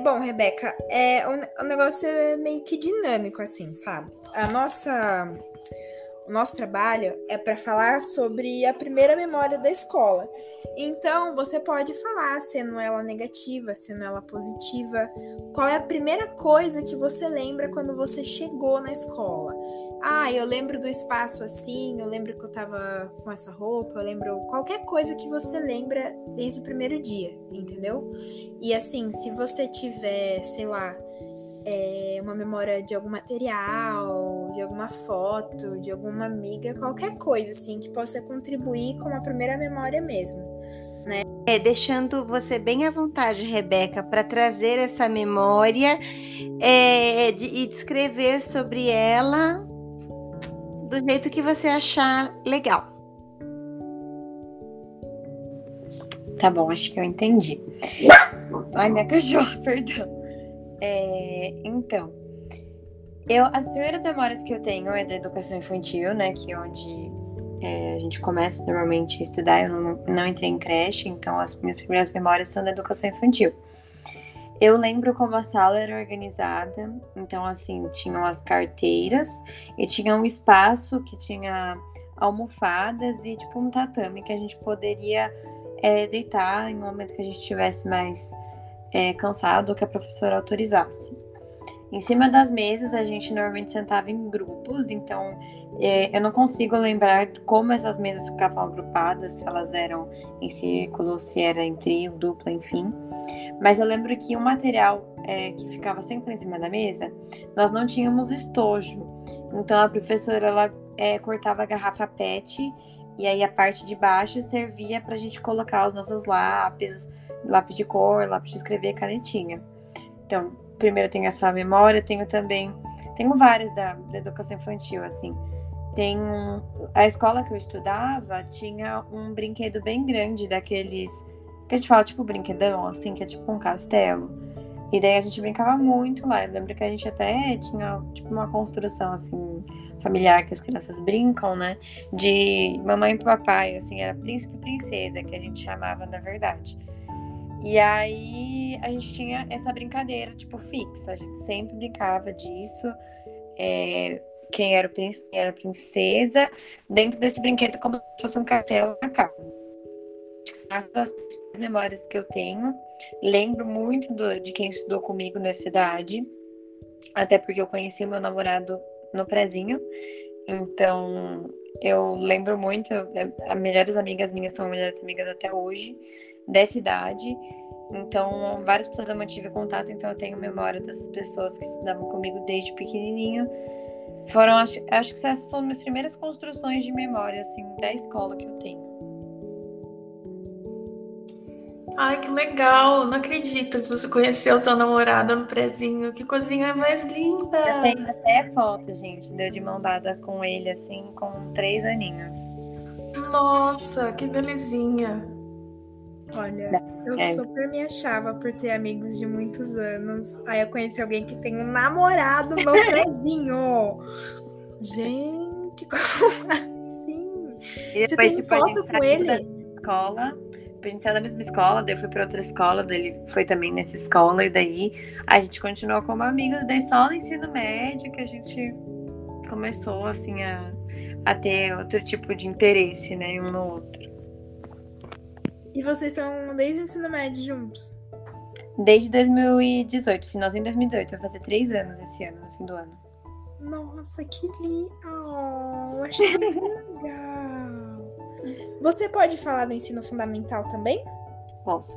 bom, Rebeca, é, o, o negócio é meio que dinâmico, assim, sabe? A nossa nosso trabalho é para falar sobre a primeira memória da escola. Então, você pode falar, sendo ela negativa, sendo ela positiva, qual é a primeira coisa que você lembra quando você chegou na escola. Ah, eu lembro do espaço assim, eu lembro que eu tava com essa roupa, eu lembro qualquer coisa que você lembra desde o primeiro dia, entendeu? E assim, se você tiver, sei lá, é, uma memória de algum material, de alguma foto, de alguma amiga, qualquer coisa assim que possa contribuir com a primeira memória mesmo, né? É, deixando você bem à vontade, Rebeca, para trazer essa memória é, de, e descrever sobre ela do jeito que você achar legal. Tá bom, acho que eu entendi. Ai, minha cachorra, perdão. É, então, eu, as primeiras memórias que eu tenho é da educação infantil, né? Que é onde é, a gente começa normalmente a estudar. Eu não, não entrei em creche, então as minhas primeiras memórias são da educação infantil. Eu lembro como a sala era organizada, então assim, tinham as carteiras e tinha um espaço que tinha almofadas e tipo um tatame que a gente poderia é, deitar em um momento que a gente estivesse mais é, cansado ou que a professora autorizasse. Em cima das mesas, a gente normalmente sentava em grupos, então é, eu não consigo lembrar como essas mesas ficavam agrupadas, se elas eram em círculo, se era em trio, dupla, enfim. Mas eu lembro que o material é, que ficava sempre em cima da mesa, nós não tínhamos estojo. Então a professora ela é, cortava a garrafa PET e aí a parte de baixo servia para a gente colocar os nossos lápis, lápis de cor, lápis de escrever, canetinha. Então, primeiro tenho essa memória, tenho também, tenho várias da, da educação infantil, assim. Tem a escola que eu estudava tinha um brinquedo bem grande daqueles que a gente fala tipo brinquedão, assim, que é tipo um castelo. E daí a gente brincava muito lá. Eu lembro que a gente até tinha tipo uma construção assim familiar que as crianças brincam, né? De mamãe e papai, assim, era príncipe e princesa que a gente chamava na verdade. E aí a gente tinha essa brincadeira, tipo, fixa. A gente sempre brincava disso. É, quem era o príncipe, quem era a princesa, dentro desse brinquedo como se fosse um cartel na casa. As memórias que eu tenho, lembro muito do, de quem estudou comigo na cidade, até porque eu conheci meu namorado no prezinho. Então, eu lembro muito, as melhores amigas minhas são melhores amigas até hoje dessa idade. Então, várias pessoas eu mantive contato, então eu tenho memória dessas pessoas que estudavam comigo desde pequenininho. Foram, acho, acho que essas são minhas primeiras construções de memória, assim, da escola que eu tenho. Ai, que legal! Não acredito que você conheceu seu namorado no prezinho. Que coisinha mais linda! Eu tenho até foto, gente. Deu de mão dada com ele, assim, com três aninhos. Nossa, que belezinha! Olha, eu é. super me achava por ter amigos de muitos anos. Aí eu conheci alguém que tem um namorado no prézinho. Gente, como assim? E depois, Você tem tipo, foto com ele? escola, a gente saiu da mesma escola, daí eu fui pra outra escola, daí ele foi também nessa escola, e daí a gente continuou como amigos, daí só no ensino médio que a gente começou, assim, a, a ter outro tipo de interesse, né, um no outro. E vocês estão desde o ensino médio juntos? Desde 2018, finalzinho de 2018. Vai fazer três anos esse ano, no fim do ano. Nossa, que lindo! Achei muito legal! Você pode falar do ensino fundamental também? Posso.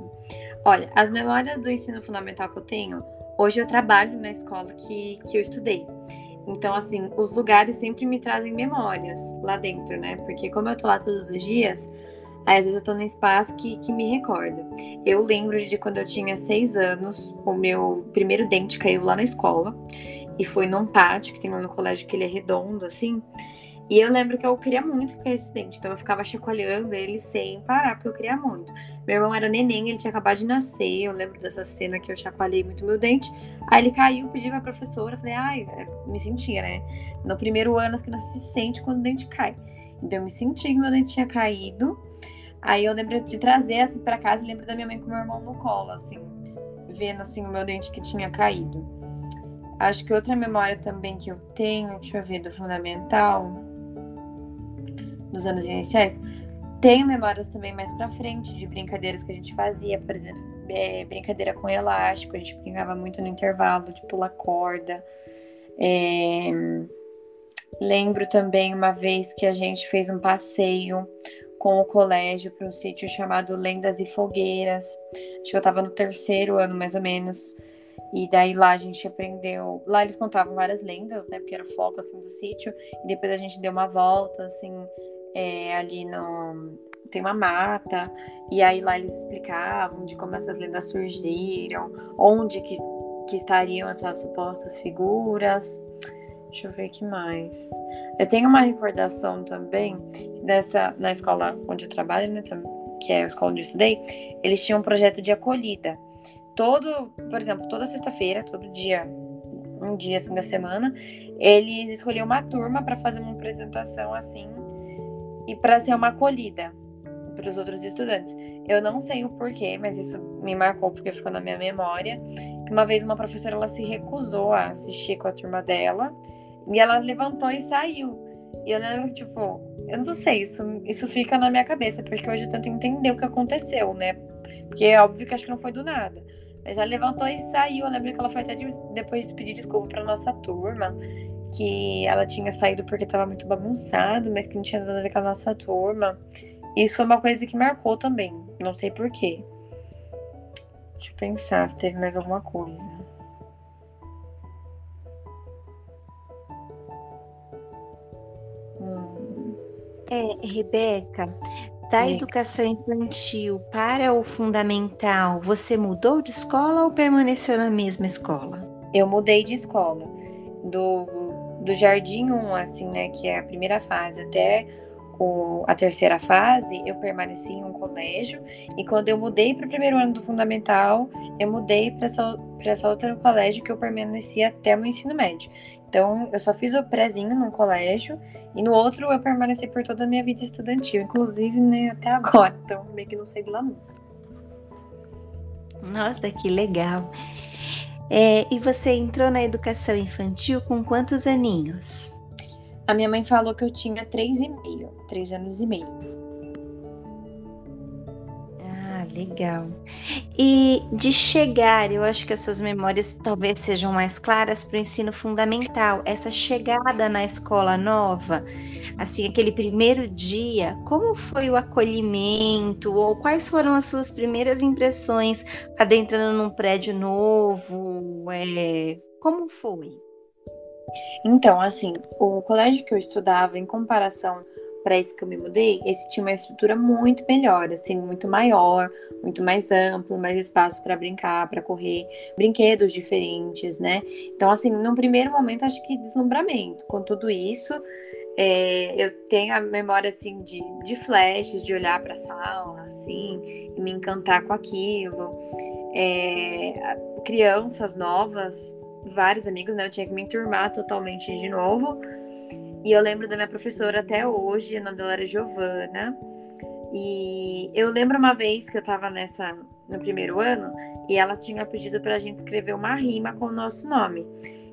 Olha, as memórias do ensino fundamental que eu tenho, hoje eu trabalho na escola que, que eu estudei. Então, assim, os lugares sempre me trazem memórias lá dentro, né? Porque como eu tô lá todos os dias, Aí, às vezes eu tô num espaço que, que me recorda. Eu lembro de quando eu tinha seis anos, o meu primeiro dente caiu lá na escola. E foi num pátio que tem lá no colégio que ele é redondo, assim. E eu lembro que eu queria muito ficar dente, então eu ficava chacoalhando ele sem parar, porque eu queria muito. Meu irmão era neném, ele tinha acabado de nascer, eu lembro dessa cena que eu chacoalhei muito meu dente. Aí ele caiu, pedi pra professora, falei, ai, me sentia, né? No primeiro ano as crianças se sente quando o dente cai. Então eu me senti que meu dente tinha caído. Aí eu lembro de trazer assim para casa lembro da minha mãe com meu irmão no colo, assim, vendo assim o meu dente que tinha caído. Acho que outra memória também que eu tenho, deixa eu ver, do fundamental, dos anos iniciais, tenho memórias também mais pra frente de brincadeiras que a gente fazia, por exemplo, é, brincadeira com elástico, a gente brincava muito no intervalo, de pular corda. É... Lembro também uma vez que a gente fez um passeio com o colégio para um sítio chamado Lendas e Fogueiras. Acho que eu estava no terceiro ano, mais ou menos. E daí lá a gente aprendeu. Lá eles contavam várias lendas, né? Porque era o foco assim do sítio. E depois a gente deu uma volta, assim, é, ali no. Tem uma mata. E aí lá eles explicavam de como essas lendas surgiram, onde que, que estariam essas supostas figuras. Deixa eu ver que mais. Eu tenho uma recordação também dessa na escola onde eu trabalho, né, que é a escola onde eu estudei, eles tinham um projeto de acolhida. Todo, por exemplo, toda sexta-feira, todo dia, um dia assim da semana, eles escolhiam uma turma para fazer uma apresentação assim e para ser uma acolhida para os outros estudantes. Eu não sei o porquê, mas isso me marcou porque ficou na minha memória. Uma vez uma professora ela se recusou a assistir com a turma dela e ela levantou e saiu. E eu lembro que, tipo, eu não sei, isso, isso fica na minha cabeça, porque hoje eu tento entender o que aconteceu, né? Porque é óbvio que acho que não foi do nada. Mas ela levantou e saiu. Eu lembro que ela foi até de, depois pedir desculpa pra nossa turma. Que ela tinha saído porque tava muito bagunçado, mas que não tinha nada a ver com a nossa turma. Isso foi uma coisa que marcou também. Não sei porquê. Deixa eu pensar se teve mais alguma coisa. É, Rebeca, da educação infantil para o fundamental, você mudou de escola ou permaneceu na mesma escola? Eu mudei de escola. Do, do Jardim 1, assim, né, que é a primeira fase, até o, a terceira fase, eu permaneci em um colégio. E quando eu mudei para o primeiro ano do fundamental, eu mudei para essa, essa outra colégio que eu permaneci até o ensino médio. Então, eu só fiz o prézinho num colégio e no outro eu permaneci por toda a minha vida estudantil, inclusive né, até agora. Então, meio que não sei de lá nunca. Nossa, que legal. É, e você entrou na educação infantil com quantos aninhos? A minha mãe falou que eu tinha três e meio, três anos e meio. Legal. E de chegar, eu acho que as suas memórias talvez sejam mais claras para o ensino fundamental. Essa chegada na escola nova, assim, aquele primeiro dia, como foi o acolhimento? Ou quais foram as suas primeiras impressões adentrando num prédio novo? É, como foi? Então, assim, o colégio que eu estudava, em comparação para esse que eu me mudei, esse tinha uma estrutura muito melhor, assim, muito maior, muito mais amplo, mais espaço para brincar, para correr, brinquedos diferentes, né? Então, assim, no primeiro momento, acho que deslumbramento. Com tudo isso, é, eu tenho a memória, assim, de, de flashes, de olhar para a sala, assim, e me encantar com aquilo. É, crianças novas, vários amigos, né? Eu tinha que me enturmar totalmente de novo e eu lembro da minha professora até hoje, o nome dela era Giovana. E eu lembro uma vez que eu estava nessa no primeiro ano e ela tinha pedido para a gente escrever uma rima com o nosso nome.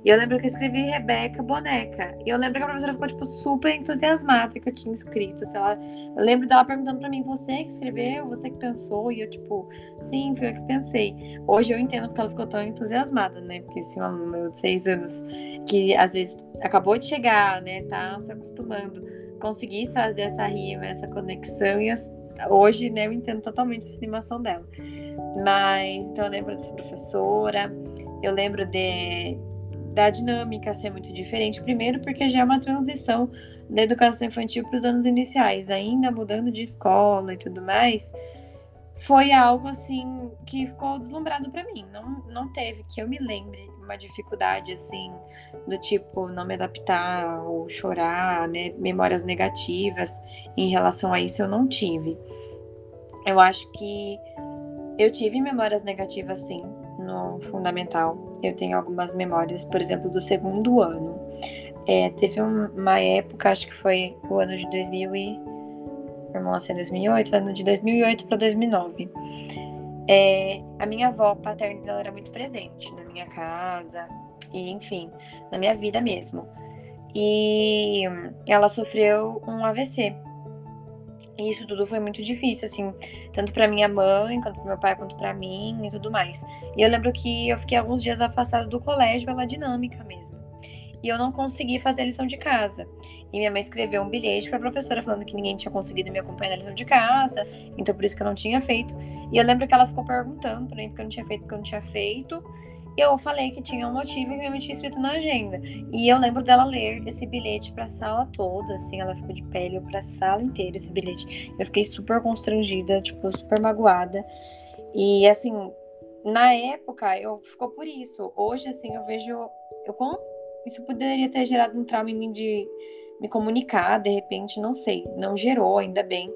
E eu lembro que eu escrevi Rebeca Boneca. E eu lembro que a professora ficou, tipo, super entusiasmada que eu tinha escrito. Sei lá. Eu lembro dela perguntando para mim, você que escreveu? Você que pensou? E eu, tipo, sim, foi eu que pensei. Hoje eu entendo porque ela ficou tão entusiasmada, né? Porque esse assim, aluno de seis anos, que às vezes acabou de chegar, né? Tá se acostumando, conseguisse fazer essa rima, essa conexão. E hoje, né, eu entendo totalmente essa animação dela. Mas, então eu lembro dessa professora. Eu lembro de da dinâmica ser muito diferente. Primeiro, porque já é uma transição da educação infantil para os anos iniciais, ainda mudando de escola e tudo mais. Foi algo assim que ficou deslumbrado para mim. Não, não teve que eu me lembre uma dificuldade assim do tipo não me adaptar ou chorar, né? Memórias negativas em relação a isso eu não tive. Eu acho que eu tive memórias negativas sim, no fundamental. Eu tenho algumas memórias, por exemplo, do segundo ano. É, teve uma época, acho que foi o ano de 2000 e... Vamos lá, 2008, ano de 2008 para 2009. é, a minha avó paterna ela era muito presente na minha casa e, enfim, na minha vida mesmo. E ela sofreu um AVC. E isso tudo foi muito difícil, assim, tanto para minha mãe, quanto pro meu pai, quanto para mim e tudo mais. E eu lembro que eu fiquei alguns dias afastada do colégio pela dinâmica mesmo. E eu não consegui fazer a lição de casa. E minha mãe escreveu um bilhete para a professora falando que ninguém tinha conseguido me acompanhar na lição de casa, então por isso que eu não tinha feito. E eu lembro que ela ficou perguntando para mim porque eu não tinha feito, porque eu não tinha feito. Eu falei que tinha um motivo e mãe tinha escrito na agenda. E eu lembro dela ler esse bilhete para a sala toda, assim, ela ficou de pele para a sala inteira esse bilhete. Eu fiquei super constrangida, tipo, super magoada. E assim, na época eu ficou por isso. Hoje assim, eu vejo eu como isso poderia ter gerado um trauma em mim de me comunicar, de repente, não sei, não gerou, ainda bem,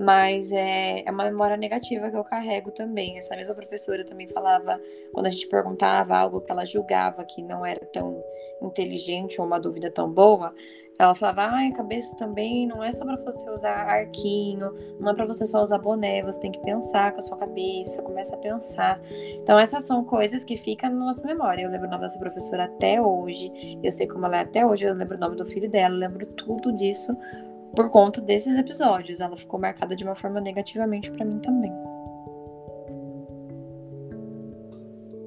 mas é, é uma memória negativa que eu carrego também. Essa mesma professora também falava, quando a gente perguntava algo que ela julgava que não era tão inteligente ou uma dúvida tão boa, ela falava, ai, cabeça também não é só para você usar arquinho, não é para você só usar boné, você tem que pensar com a sua cabeça, começa a pensar. Então essas são coisas que ficam na nossa memória. Eu lembro o nome dessa professora até hoje, eu sei como ela é até hoje, eu lembro o nome do filho dela, eu lembro tudo disso por conta desses episódios. Ela ficou marcada de uma forma negativamente para mim também.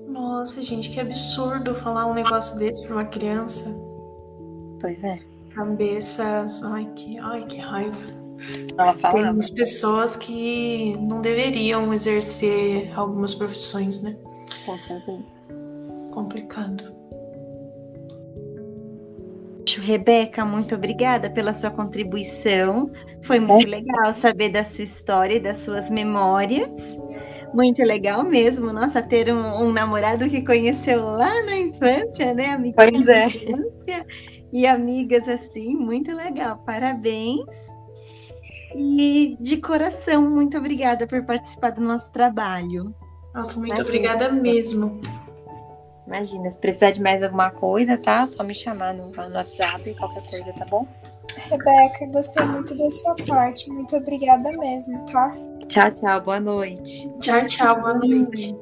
Nossa, gente, que absurdo falar um negócio desse para uma criança. Pois é cabeças. Ai, que, ai, que raiva. Ela fala, Temos pessoas que não deveriam exercer algumas profissões, né? Com certeza. Complicado. Rebeca, muito obrigada pela sua contribuição. Foi muito é. legal saber da sua história e das suas memórias. Muito legal mesmo. Nossa, ter um, um namorado que conheceu lá na infância, né? Amiga pois é. Infância e amigas assim, muito legal. Parabéns. E de coração, muito obrigada por participar do nosso trabalho. Nossa, muito Imagina. obrigada mesmo. Imagina, se precisar de mais alguma coisa, tá? Só me chamar no, no WhatsApp, qualquer coisa, tá bom? Rebeca, gostei muito da sua parte. Muito obrigada mesmo, tá? Tchau, tchau. Boa noite. Tchau, tchau. Boa noite.